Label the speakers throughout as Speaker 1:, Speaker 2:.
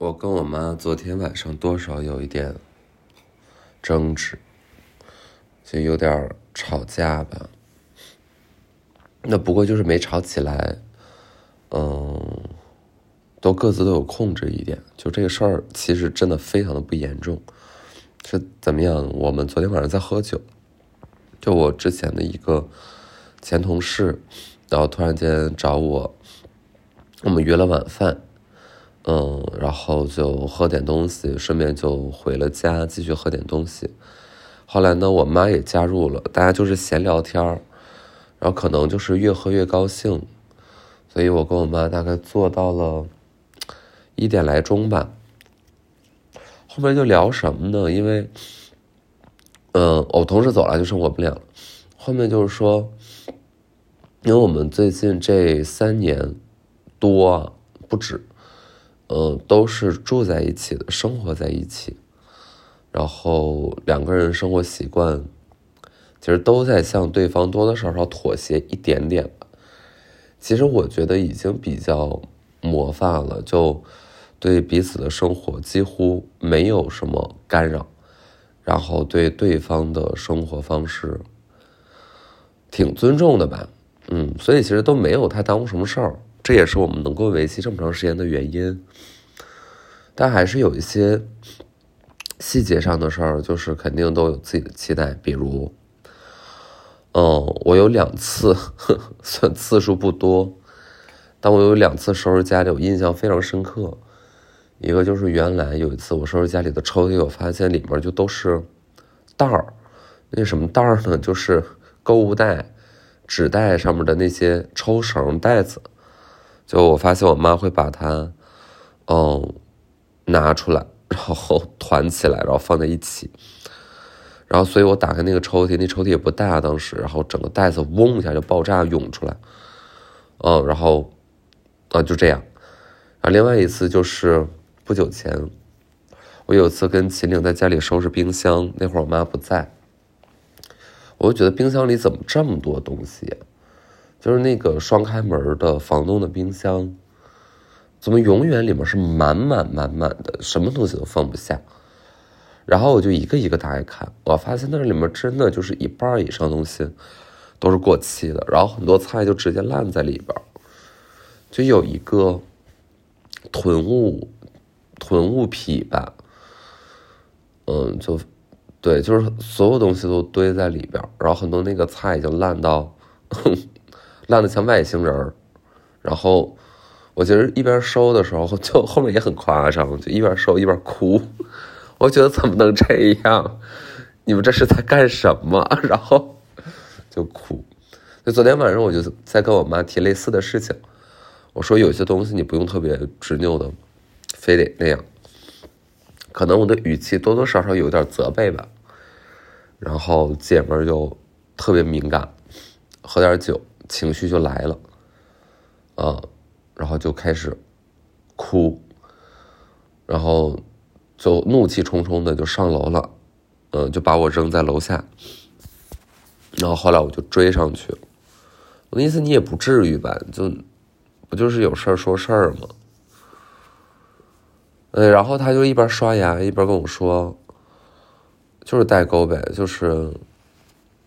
Speaker 1: 我跟我妈昨天晚上多少有一点争执，就有点吵架吧。那不过就是没吵起来，嗯，都各自都有控制一点。就这个事儿，其实真的非常的不严重。是怎么样？我们昨天晚上在喝酒，就我之前的一个前同事，然后突然间找我，我们约了晚饭，嗯，然后就喝点东西，顺便就回了家，继续喝点东西。后来呢，我妈也加入了，大家就是闲聊天儿，然后可能就是越喝越高兴，所以我跟我妈大概做到了一点来钟吧。后面就聊什么呢？因为，嗯，我同事走了，就剩我们俩。后面就是说，因为我们最近这三年多不止，嗯，都是住在一起的，生活在一起，然后两个人生活习惯其实都在向对方多多少少妥协一点点吧。其实我觉得已经比较模范了，就。对彼此的生活几乎没有什么干扰，然后对对方的生活方式挺尊重的吧，嗯，所以其实都没有太耽误什么事儿，这也是我们能够维系这么长时间的原因。但还是有一些细节上的事儿，就是肯定都有自己的期待，比如，嗯，我有两次，算次数不多，但我有两次收拾家里，我印象非常深刻。一个就是原来有一次我收拾家里的抽屉，我发现里面就都是袋儿，那什么袋儿呢？就是购物袋、纸袋上面的那些抽绳袋子。就我发现我妈会把它，嗯，拿出来，然后团起来，然后放在一起。然后，所以我打开那个抽屉，那抽屉也不大，当时，然后整个袋子嗡一下就爆炸涌出来，嗯，然后，啊，就这样。啊，另外一次就是。不久前，我有一次跟秦岭在家里收拾冰箱，那会儿我妈不在，我就觉得冰箱里怎么这么多东西？就是那个双开门的房东的冰箱，怎么永远里面是满满满满的，什么东西都放不下。然后我就一个一个打开看，我发现那里面真的就是一半以上东西都是过期的，然后很多菜就直接烂在里边，就有一个囤物。囤物癖吧，嗯，就对，就是所有东西都堆在里边，然后很多那个菜已经烂到烂的像外星人然后我其实一边收的时候，就后面也很夸张，就一边收一边哭，我觉得怎么能这样？你们这是在干什么？然后就哭。就昨天晚上我就在跟我妈提类似的事情，我说有些东西你不用特别执拗的。非得那样，可能我的语气多多少少有点责备吧，然后姐们儿就特别敏感，喝点酒情绪就来了，啊，然后就开始哭，然后就怒气冲冲的就上楼了，嗯，就把我扔在楼下，然后后来我就追上去，我的意思你也不至于吧，就不就是有事儿说事儿吗？呃，然后他就一边刷牙一边跟我说：“就是代沟呗，就是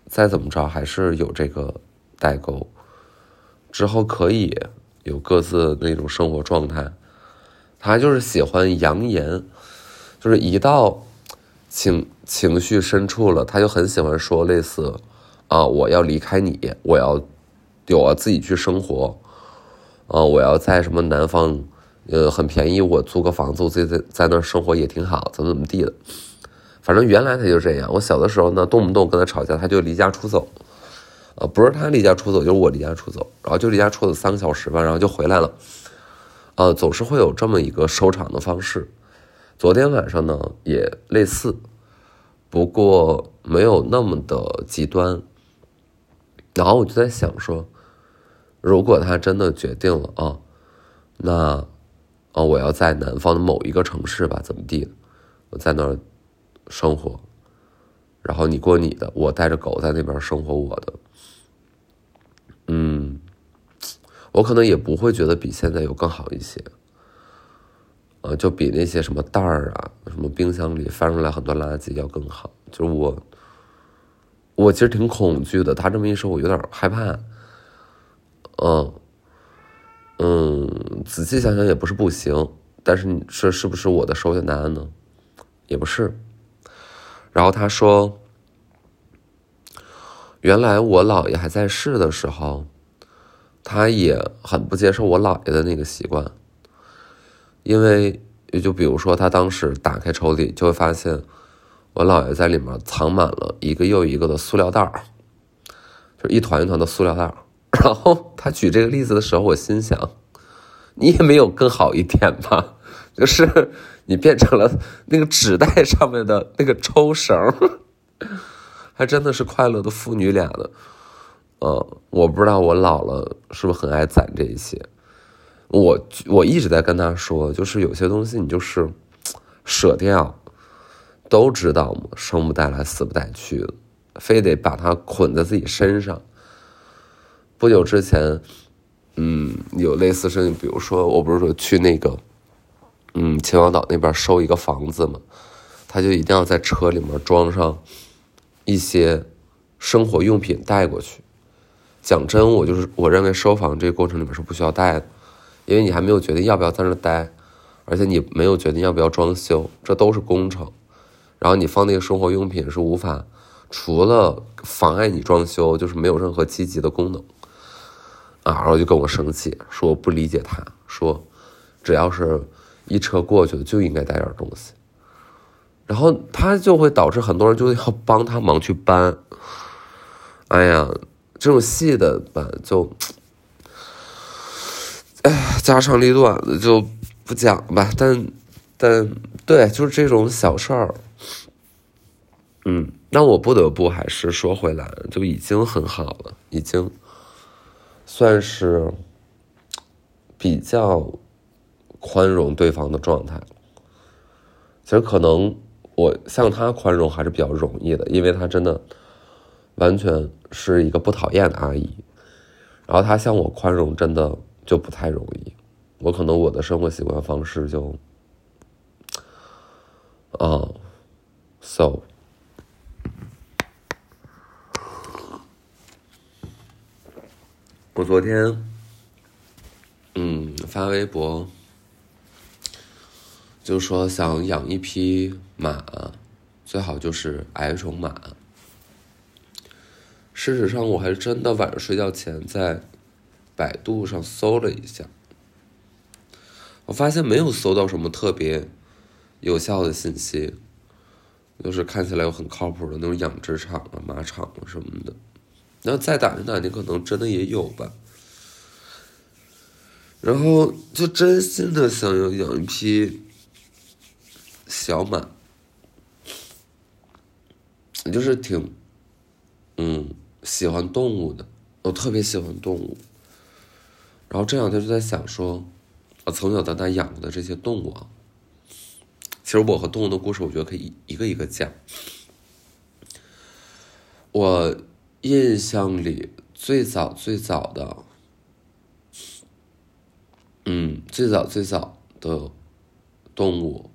Speaker 1: 再怎么着还是有这个代沟，之后可以有各自那种生活状态。他就是喜欢扬言，就是一到情情绪深处了，他就很喜欢说类似啊，我要离开你，我要我自己去生活，啊，我要在什么南方。”呃，很便宜，我租个房子，我自己在在那儿生活也挺好，怎么怎么地的。反正原来他就这样。我小的时候呢，动不动跟他吵架，他就离家出走。呃，不是他离家出走，就是我离家出走，然后就离家出走三个小时吧，然后就回来了。呃，总是会有这么一个收场的方式。昨天晚上呢，也类似，不过没有那么的极端。然后我就在想说，如果他真的决定了啊，那。哦，我要在南方的某一个城市吧，怎么地？我在那儿生活，然后你过你的，我带着狗在那边生活我的。嗯，我可能也不会觉得比现在有更好一些。呃，就比那些什么袋儿啊，什么冰箱里翻出来很多垃圾要更好。就是我，我其实挺恐惧的。他这么一说，我有点害怕。嗯，嗯，仔细想想也不是不行，但是这是不是我的首选答案呢？也不是。然后他说，原来我姥爷还在世的时候，他也很不接受我姥爷的那个习惯，因为就比如说他当时打开抽屉，就会发现我姥爷在里面藏满了一个又一个的塑料袋儿，就一团一团的塑料袋儿。然后他举这个例子的时候，我心想，你也没有更好一点吧？就是你变成了那个纸袋上面的那个抽绳，还真的是快乐的父女俩的。呃，我不知道我老了是不是很爱攒这一些。我我一直在跟他说，就是有些东西你就是舍掉，都知道嘛，生不带来，死不带去，非得把它捆在自己身上。不久之前，嗯，有类似事情，比如说，我不是说去那个，嗯，秦皇岛那边收一个房子嘛，他就一定要在车里面装上一些生活用品带过去。讲真，我就是我认为收房这个过程里面是不需要带的，因为你还没有决定要不要在那待，而且你没有决定要不要装修，这都是工程。然后你放那个生活用品是无法，除了妨碍你装修，就是没有任何积极的功能。啊，然后就跟我生气，说我不理解他，说只要是一车过去的就应该带点东西，然后他就会导致很多人就要帮他忙去搬。哎呀，这种细的吧，就，哎，家长里短的就不讲吧，但但对，就是这种小事儿，嗯，那我不得不还是说回来，就已经很好了，已经。算是比较宽容对方的状态。其实可能我向他宽容还是比较容易的，因为他真的完全是一个不讨厌的阿姨。然后她向我宽容，真的就不太容易。我可能我的生活习惯方式就啊，so。我昨天，嗯，发微博，就说想养一匹马，最好就是矮种马。事实上，我还真的晚上睡觉前在百度上搜了一下，我发现没有搜到什么特别有效的信息，就是看起来又很靠谱的那种养殖场啊、马场啊什么的。那再打听打听，可能真的也有吧。然后就真心的想要养一批小马，就是挺，嗯，喜欢动物的，我特别喜欢动物。然后这两天就在想说，我从小到大养的这些动物啊，其实我和动物的故事，我觉得可以一个一个讲。我。印象里最早最早的，嗯，最早最早的动物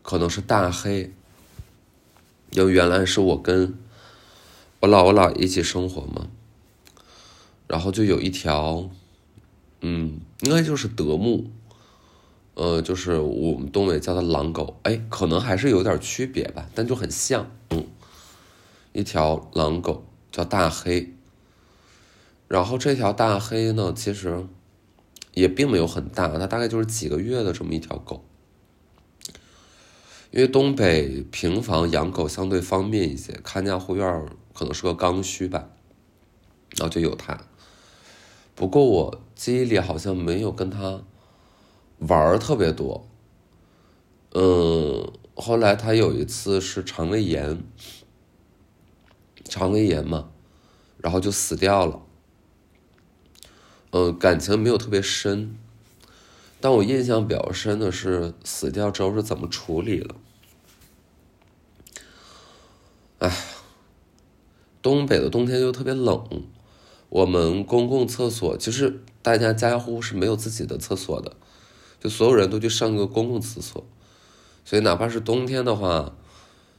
Speaker 1: 可能是大黑，因为原来是我跟我姥我姥一起生活嘛，然后就有一条，嗯，应该就是德牧，呃，就是我们东北叫它狼狗，哎，可能还是有点区别吧，但就很像，嗯。一条狼狗叫大黑，然后这条大黑呢，其实也并没有很大，它大概就是几个月的这么一条狗。因为东北平房养狗相对方便一些，看家护院可能是个刚需吧，然后就有它。不过我记忆里好像没有跟他玩特别多。嗯，后来他有一次是肠胃炎。肠胃炎嘛，然后就死掉了。嗯，感情没有特别深，但我印象比较深的是死掉之后是怎么处理了。哎，东北的冬天又特别冷，我们公共厕所其实大家家家户户是没有自己的厕所的，就所有人都去上个公共厕所，所以哪怕是冬天的话，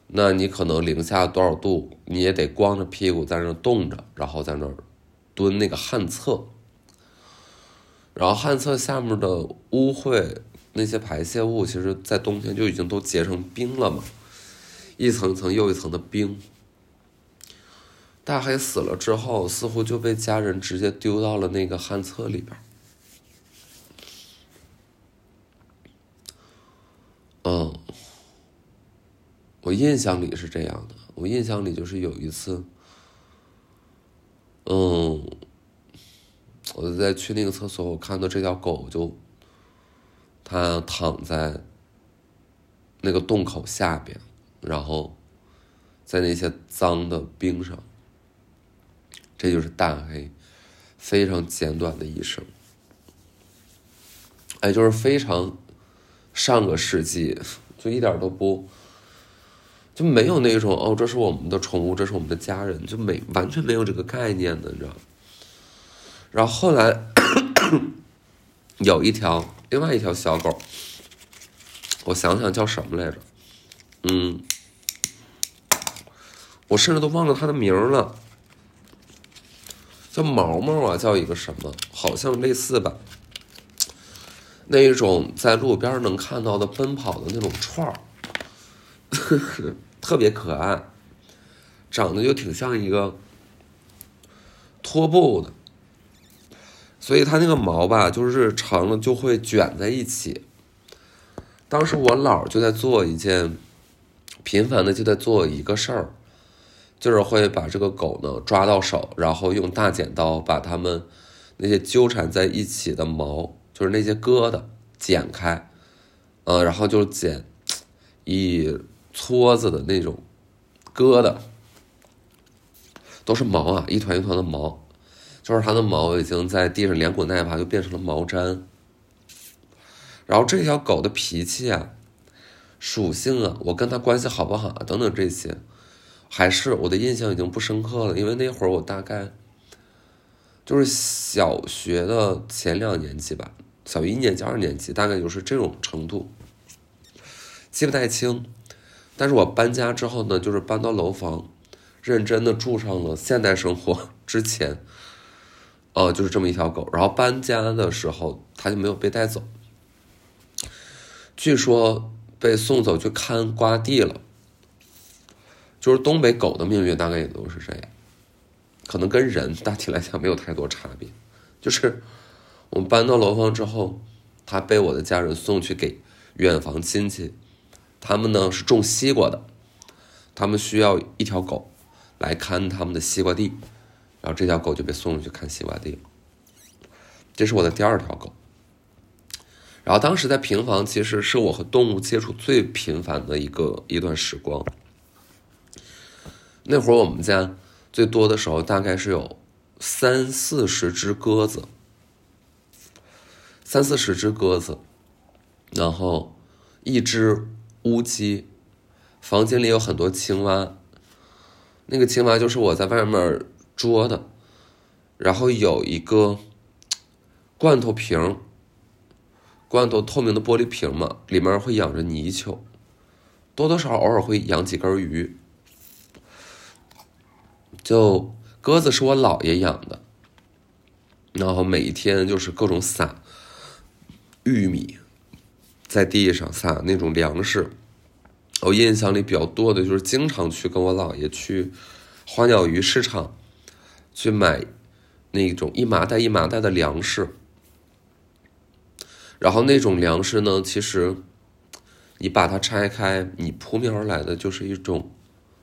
Speaker 1: 那你可能零下多少度，你也得光着屁股在那冻着，然后在那儿蹲那个旱厕，然后旱厕下面的污秽那些排泄物，其实在冬天就已经都结成冰了嘛，一层层又一层的冰。大黑死了之后，似乎就被家人直接丢到了那个旱厕里边。嗯，我印象里是这样的。我印象里就是有一次，嗯，我在去那个厕所，我看到这条狗就，它躺在那个洞口下边，然后在那些脏的冰上。这就是大黑非常简短的一生，哎，就是非常上个世纪，就一点都不就没有那种哦，这是我们的宠物，这是我们的家人，就没完全没有这个概念的，你知道。然后后来有一条另外一条小狗，我想想叫什么来着？嗯，我甚至都忘了它的名了。叫毛毛啊，叫一个什么？好像类似吧。那一种在路边能看到的奔跑的那种串儿，特别可爱，长得就挺像一个拖布的，所以它那个毛吧，就是长了就会卷在一起。当时我姥就在做一件频繁的就在做一个事儿。就是会把这个狗呢抓到手，然后用大剪刀把它们那些纠缠在一起的毛，就是那些疙瘩剪开，呃，然后就剪一撮子的那种疙瘩，都是毛啊，一团一团的毛，就是它的毛已经在地上连滚带爬，就变成了毛毡。然后这条狗的脾气啊、属性啊，我跟它关系好不好啊，等等这些。还是我的印象已经不深刻了，因为那会儿我大概就是小学的前两年级吧，小一年级、二年级，大概就是这种程度，记不太清。但是我搬家之后呢，就是搬到楼房，认真的住上了现代生活之前，哦，就是这么一条狗。然后搬家的时候，它就没有被带走，据说被送走去看瓜地了。就是东北狗的命运大概也都是这样，可能跟人大体来讲没有太多差别。就是我们搬到楼房之后，它被我的家人送去给远房亲戚，他们呢是种西瓜的，他们需要一条狗来看他们的西瓜地，然后这条狗就被送去看西瓜地了。这是我的第二条狗。然后当时在平房，其实是我和动物接触最频繁的一个一段时光。那会儿我们家最多的时候，大概是有三四十只鸽子，三四十只鸽子，然后一只乌鸡，房间里有很多青蛙，那个青蛙就是我在外面捉的，然后有一个罐头瓶，罐头透明的玻璃瓶嘛，里面会养着泥鳅，多多少少偶尔会养几根鱼。就鸽子是我姥爷养的，然后每一天就是各种撒玉米，在地上撒那种粮食。我印象里比较多的就是经常去跟我姥爷去花鸟鱼市场去买那种一麻袋一麻袋的粮食，然后那种粮食呢，其实你把它拆开，你扑面而来的就是一种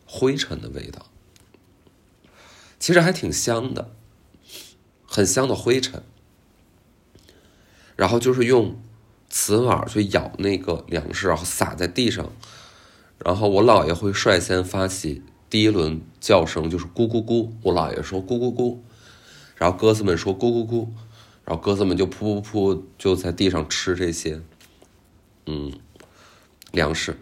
Speaker 1: 灰尘的味道。其实还挺香的，很香的灰尘。然后就是用瓷碗去舀那个粮食，然后撒在地上。然后我姥爷会率先发起第一轮叫声，就是咕咕咕。我姥爷说咕咕咕，然后鸽子们说咕咕咕，然后鸽子们就噗噗噗就在地上吃这些，嗯，粮食。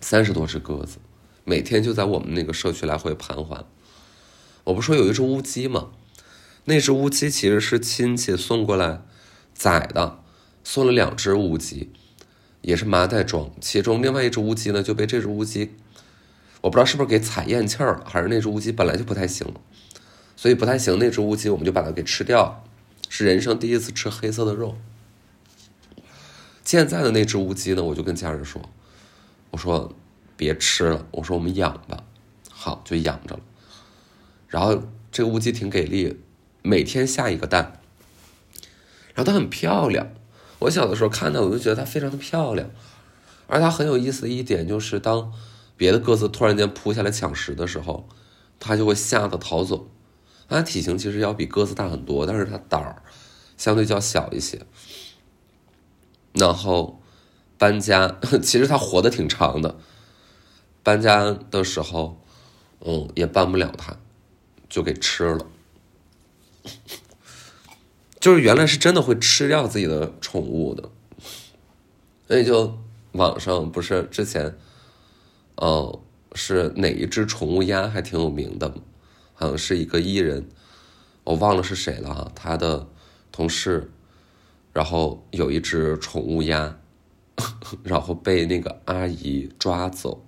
Speaker 1: 三十多只鸽子，每天就在我们那个社区来回盘桓。我不说有一只乌鸡吗？那只乌鸡其实是亲戚送过来宰的，送了两只乌鸡，也是麻袋装，其中另外一只乌鸡呢就被这只乌鸡，我不知道是不是给踩咽气儿了，还是那只乌鸡本来就不太行，所以不太行那只乌鸡我们就把它给吃掉，是人生第一次吃黑色的肉。现在的那只乌鸡呢，我就跟家人说，我说别吃了，我说我们养吧，好就养着了。然后这个乌鸡挺给力，每天下一个蛋，然后它很漂亮。我小的时候看到，我就觉得它非常的漂亮，而它很有意思的一点就是，当别的鸽子突然间扑下来抢食的时候，它就会吓得逃走。它体型其实要比鸽子大很多，但是它胆儿相对较小一些。然后搬家，其实它活得挺长的。搬家的时候，嗯，也搬不了它，就给吃了。就是原来是真的会吃掉自己的宠物的，所以就网上不是之前，哦，是哪一只宠物鸭还挺有名的，好像是一个艺人，我忘了是谁了哈，他的同事。然后有一只宠物鸭，然后被那个阿姨抓走、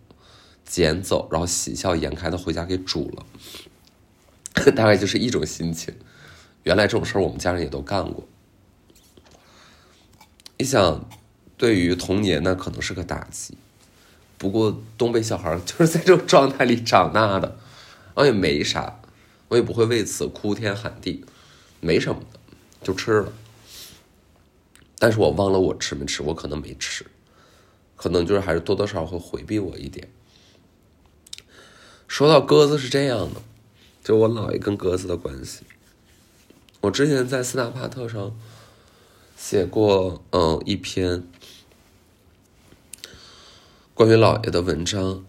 Speaker 1: 捡走，然后喜笑颜开的回家给煮了，大概就是一种心情。原来这种事儿我们家人也都干过。你想，对于童年那可能是个打击，不过东北小孩就是在这种状态里长大的，我也没啥，我也不会为此哭天喊地，没什么的，就吃了。但是我忘了我吃没吃，我可能没吃，可能就是还是多多少少会回避我一点。说到鸽子是这样的，就我姥爷跟鸽子的关系，我之前在斯纳帕特上写过嗯一篇关于姥爷的文章，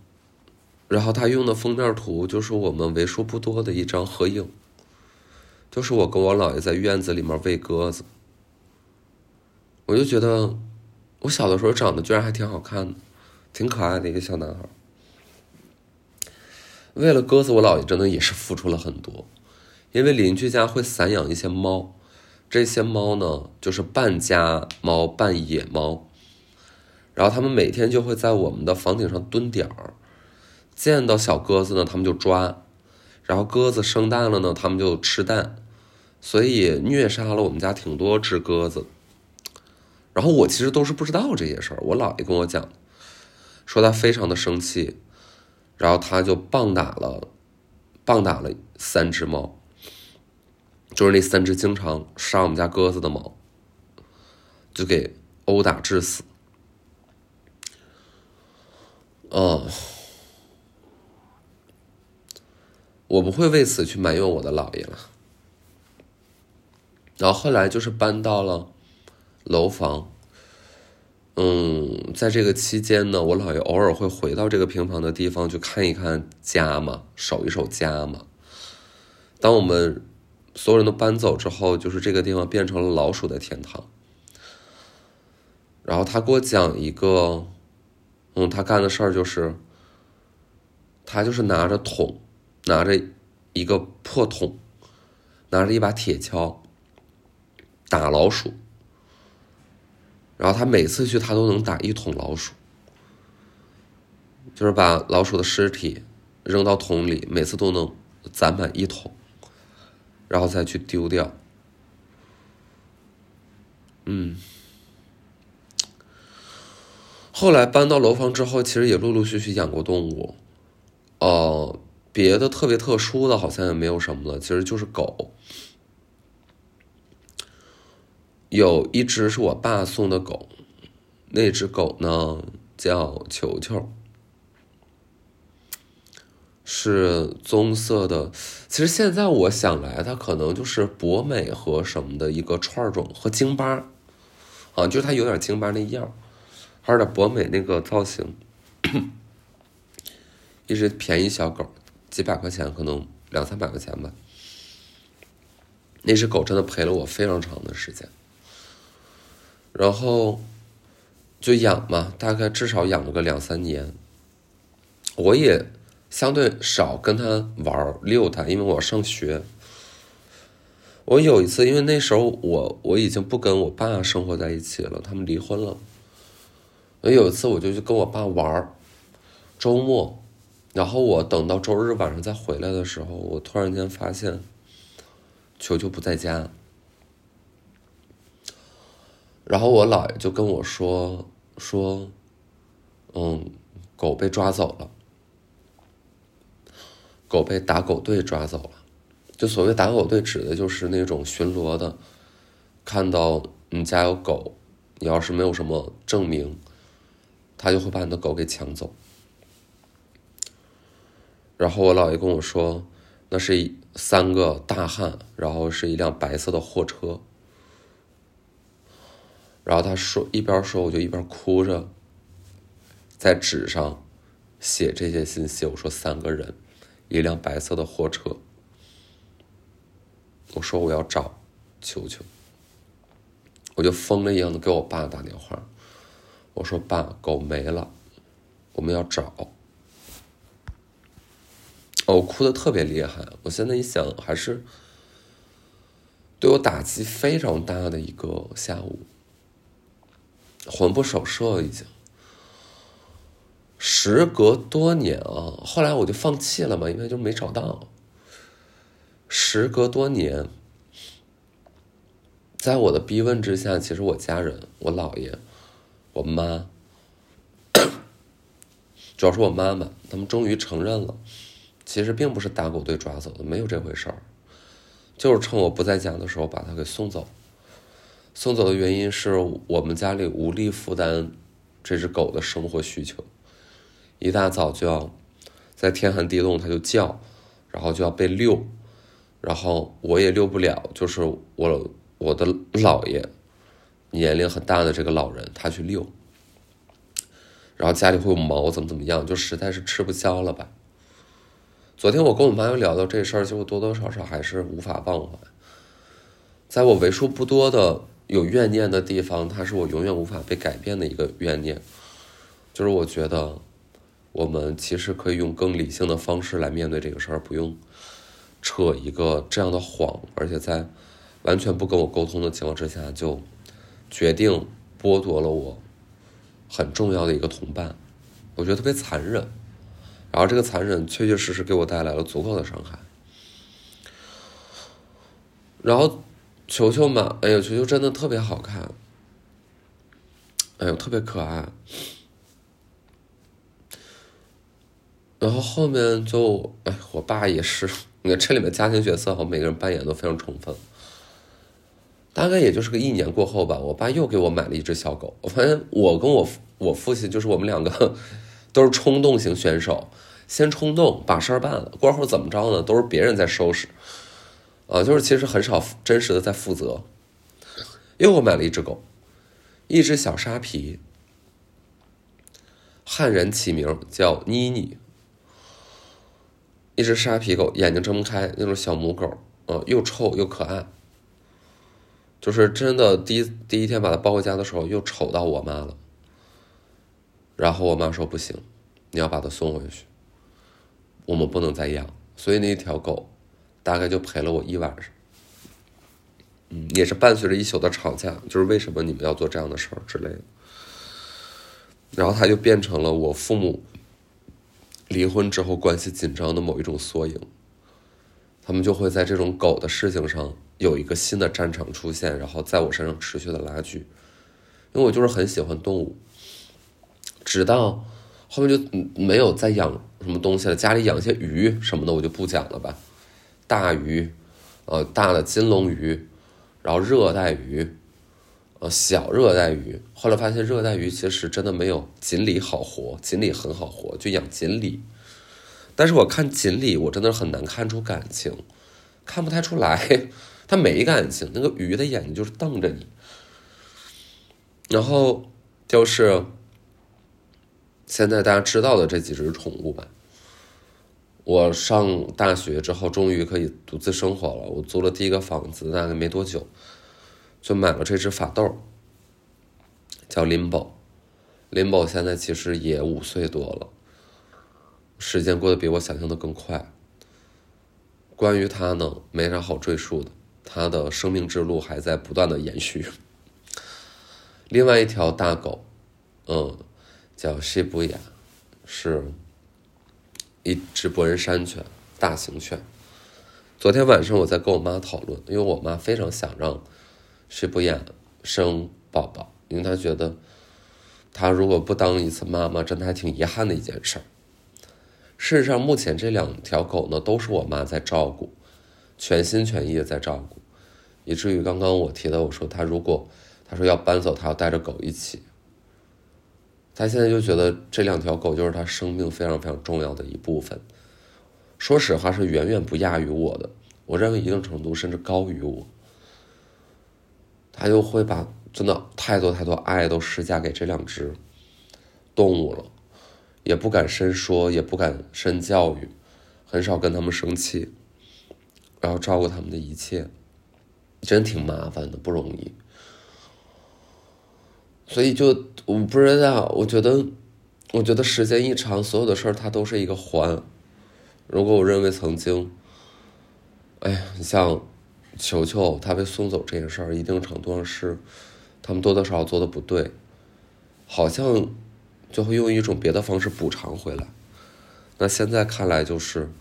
Speaker 1: 然后他用的封面图就是我们为数不多的一张合影，就是我跟我姥爷在院子里面喂鸽子。我就觉得，我小的时候长得居然还挺好看的，挺可爱的一个小男孩。为了鸽子，我姥爷真的也是付出了很多，因为邻居家会散养一些猫，这些猫呢就是半家猫半野猫，然后他们每天就会在我们的房顶上蹲点儿，见到小鸽子呢，他们就抓，然后鸽子生蛋了呢，他们就吃蛋，所以虐杀了我们家挺多只鸽子。然后我其实都是不知道这些事儿，我姥爷跟我讲，说他非常的生气，然后他就棒打了，棒打了三只猫，就是那三只经常杀我们家鸽子的猫，就给殴打致死。哦，我不会为此去埋怨我的姥爷了。然后后来就是搬到了。楼房，嗯，在这个期间呢，我姥爷偶尔会回到这个平房的地方去看一看家嘛，守一守家嘛。当我们所有人都搬走之后，就是这个地方变成了老鼠的天堂。然后他给我讲一个，嗯，他干的事儿就是，他就是拿着桶，拿着一个破桶，拿着一把铁锹，打老鼠。然后他每次去，他都能打一桶老鼠，就是把老鼠的尸体扔到桶里，每次都能攒满一桶，然后再去丢掉。嗯，后来搬到楼房之后，其实也陆陆续续养过动物，哦，别的特别特殊的好像也没有什么了，其实就是狗。有一只是我爸送的狗，那只狗呢叫球球，是棕色的。其实现在我想来，它可能就是博美和什么的一个串种，和京巴，啊，就是它有点京巴那样，还有点博美那个造型。一只便宜小狗，几百块钱，可能两三百块钱吧。那只狗真的陪了我非常长的时间。然后就养嘛，大概至少养了个两三年。我也相对少跟他玩遛他，因为我上学。我有一次，因为那时候我我已经不跟我爸生活在一起了，他们离婚了。我有一次我就去跟我爸玩，周末，然后我等到周日晚上再回来的时候，我突然间发现球球不在家，然后我姥爷就跟我说说，嗯，狗被抓走了，狗被打狗队抓走了。就所谓打狗队，指的就是那种巡逻的，看到你家有狗，你要是没有什么证明，他就会把你的狗给抢走。然后我姥爷跟我说，那是三个大汉，然后是一辆白色的货车。然后他说一边说，我就一边哭着，在纸上写这些信息。我说三个人，一辆白色的货车。我说我要找球球，我就疯了一样的给我爸打电话。我说爸，狗没了，我们要找。我哭的特别厉害。我现在一想，还是对我打击非常大的一个下午，魂不守舍已经。时隔多年啊，后来我就放弃了嘛，因为就没找到。时隔多年，在我的逼问之下，其实我家人、我姥爷、我妈，主要是我妈妈，他们终于承认了，其实并不是打狗队抓走的，没有这回事儿，就是趁我不在家的时候把他给送走。送走的原因是我们家里无力负担这只狗的生活需求，一大早就要在天寒地冻它就叫，然后就要被遛。然后我也遛不了，就是我我的姥爷，年龄很大的这个老人，他去遛。然后家里会有毛，怎么怎么样，就实在是吃不消了吧。昨天我跟我妈又聊到这事儿，就多多少少还是无法忘怀。在我为数不多的有怨念的地方，它是我永远无法被改变的一个怨念，就是我觉得我们其实可以用更理性的方式来面对这个事儿，不用。扯一个这样的谎，而且在完全不跟我沟通的情况之下，就决定剥夺了我很重要的一个同伴，我觉得特别残忍。然后这个残忍确确实实给我带来了足够的伤害。然后球球嘛，哎呦，球球真的特别好看，哎呦，特别可爱。然后后面就，哎，我爸也是。你看这里面家庭角色和每个人扮演都非常充分。大概也就是个一年过后吧，我爸又给我买了一只小狗。我发现我跟我我父亲就是我们两个都是冲动型选手，先冲动把事儿办了，过后怎么着呢？都是别人在收拾，啊，就是其实很少真实的在负责。又我买了一只狗，一只小沙皮，汉人起名叫妮妮。一只沙皮狗，眼睛睁不开，那种小母狗，嗯，又臭又可爱。就是真的，第一第一天把它抱回家的时候，又丑到我妈了。然后我妈说不行，你要把它送回去，我们不能再养。所以那条狗，大概就陪了我一晚上。嗯，也是伴随着一宿的吵架，就是为什么你们要做这样的事儿之类的。然后他就变成了我父母。离婚之后关系紧张的某一种缩影，他们就会在这种狗的事情上有一个新的战场出现，然后在我身上持续的拉锯，因为我就是很喜欢动物，直到后面就没有再养什么东西了，家里养些鱼什么的我就不讲了吧，大鱼，呃大的金龙鱼，然后热带鱼。呃，小热带鱼，后来发现热带鱼其实真的没有锦鲤好活，锦鲤很好活，就养锦鲤。但是我看锦鲤，我真的很难看出感情，看不太出来，它没感情。那个鱼的眼睛就是瞪着你。然后就是现在大家知道的这几只宠物吧。我上大学之后，终于可以独自生活了。我租了第一个房子，大概没多久。就买了这只法斗，叫 Limbo。Limbo 现在其实也五岁多了，时间过得比我想象的更快。关于它呢，没啥好赘述的，它的生命之路还在不断的延续。另外一条大狗，嗯，叫西布雅，是一只博人山犬，大型犬。昨天晚上我在跟我妈讨论，因为我妈非常想让西布雅生宝宝，因为她觉得她如果不当一次妈妈，真的还挺遗憾的一件事儿。事实上，目前这两条狗呢，都是我妈在照顾，全心全意的在照顾，以至于刚刚我提到我说她如果。他说要搬走，他要带着狗一起。他现在就觉得这两条狗就是他生命非常非常重要的一部分。说实话，是远远不亚于我的。我认为一定程度甚至高于我。他就会把真的太多太多爱都施加给这两只动物了，也不敢深说，也不敢深教育，很少跟他们生气，然后照顾他们的一切，真挺麻烦的，不容易。所以就我不知道，我觉得，我觉得时间一长，所有的事儿它都是一个环。如果我认为曾经，哎呀，你像球球他被送走这件事儿，一定程度上是他们多多少少做的不对，好像就会用一种别的方式补偿回来。那现在看来，就是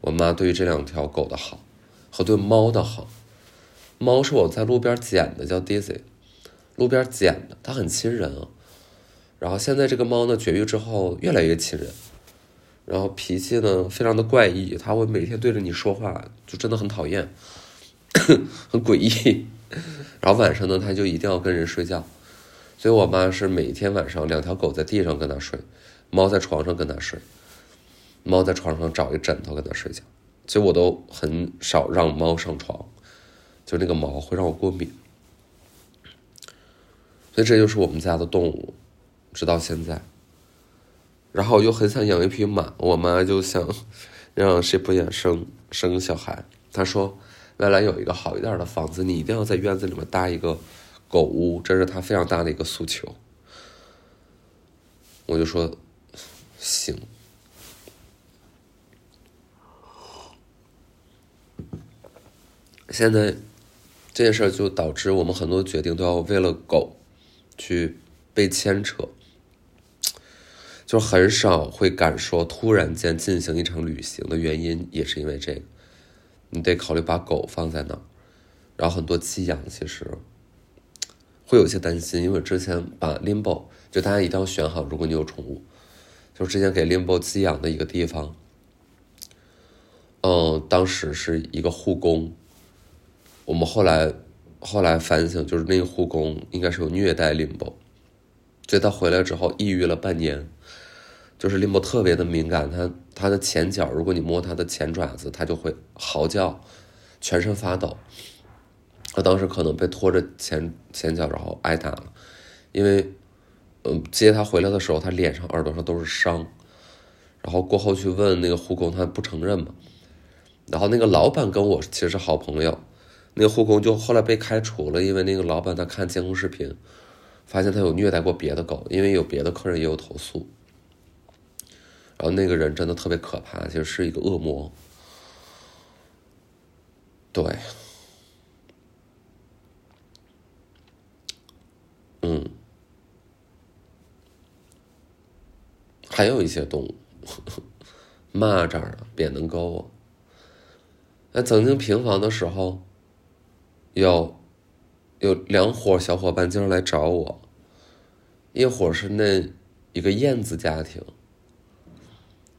Speaker 1: 我妈对于这两条狗的好和对猫的好。猫是我在路边捡的，叫 Daisy。路边捡的，它很亲人啊。然后现在这个猫呢，绝育之后越来越亲人，然后脾气呢非常的怪异，它会每天对着你说话，就真的很讨厌，很诡异。然后晚上呢，它就一定要跟人睡觉，所以我妈是每天晚上两条狗在地上跟它睡，猫在床上跟它睡，猫在床上找一枕头跟它睡觉。所以我都很少让猫上床，就那个毛会让我过敏。所以这就是我们家的动物，直到现在。然后又很想养一匹马，我妈就想 让谁不养生生小孩。她说，未来有一个好一点的房子，你一定要在院子里面搭一个狗屋，这是她非常大的一个诉求。我就说，行。现在这件事就导致我们很多决定都要为了狗。去被牵扯，就很少会敢说突然间进行一场旅行的原因，也是因为这个，你得考虑把狗放在哪儿，然后很多寄养其实会有些担心，因为之前把 Limbo 就大家一定要选好，如果你有宠物，就之前给 Limbo 寄养的一个地方，嗯，当时是一个护工，我们后来。后来反省，就是那个护工应该是有虐待林博，所以他回来之后抑郁了半年。就是林博特别的敏感，他他的前脚，如果你摸他的前爪子，他就会嚎叫，全身发抖。他当时可能被拖着前前脚，然后挨打了，因为嗯接他回来的时候，他脸上、耳朵上都是伤。然后过后去问那个护工，他不承认嘛。然后那个老板跟我其实是好朋友。那个护工就后来被开除了，因为那个老板他看监控视频，发现他有虐待过别的狗，因为有别的客人也有投诉。然后那个人真的特别可怕，其实是一个恶魔。对，嗯，还有一些动物，蚂蚱，扁担沟。那曾经平房的时候。有有两伙小伙伴经常来找我，一伙是那一个燕子家庭，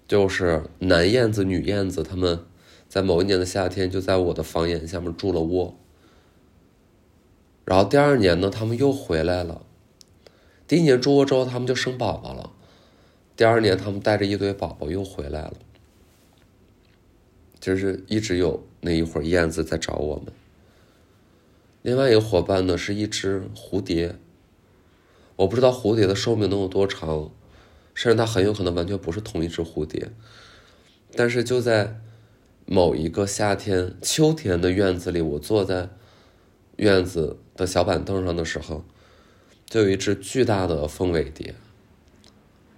Speaker 1: 就是男燕子、女燕子，他们在某一年的夏天就在我的房檐下面筑了窝。然后第二年呢，他们又回来了。第一年筑窝之后，他们就生宝宝了。第二年，他们带着一堆宝宝又回来了。就是一直有那一伙燕子在找我们。另外一个伙伴呢，是一只蝴蝶。我不知道蝴蝶的寿命能有多长，甚至它很有可能完全不是同一只蝴蝶。但是就在某一个夏天、秋天的院子里，我坐在院子的小板凳上的时候，就有一只巨大的凤尾蝶，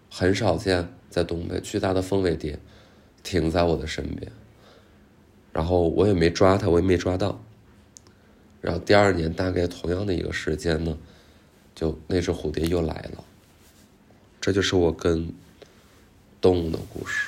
Speaker 1: 很少见，在东北，巨大的凤尾蝶停在我的身边。然后我也没抓它，我也没抓到。然后第二年大概同样的一个时间呢，就那只蝴蝶又来了。这就是我跟动物的故事。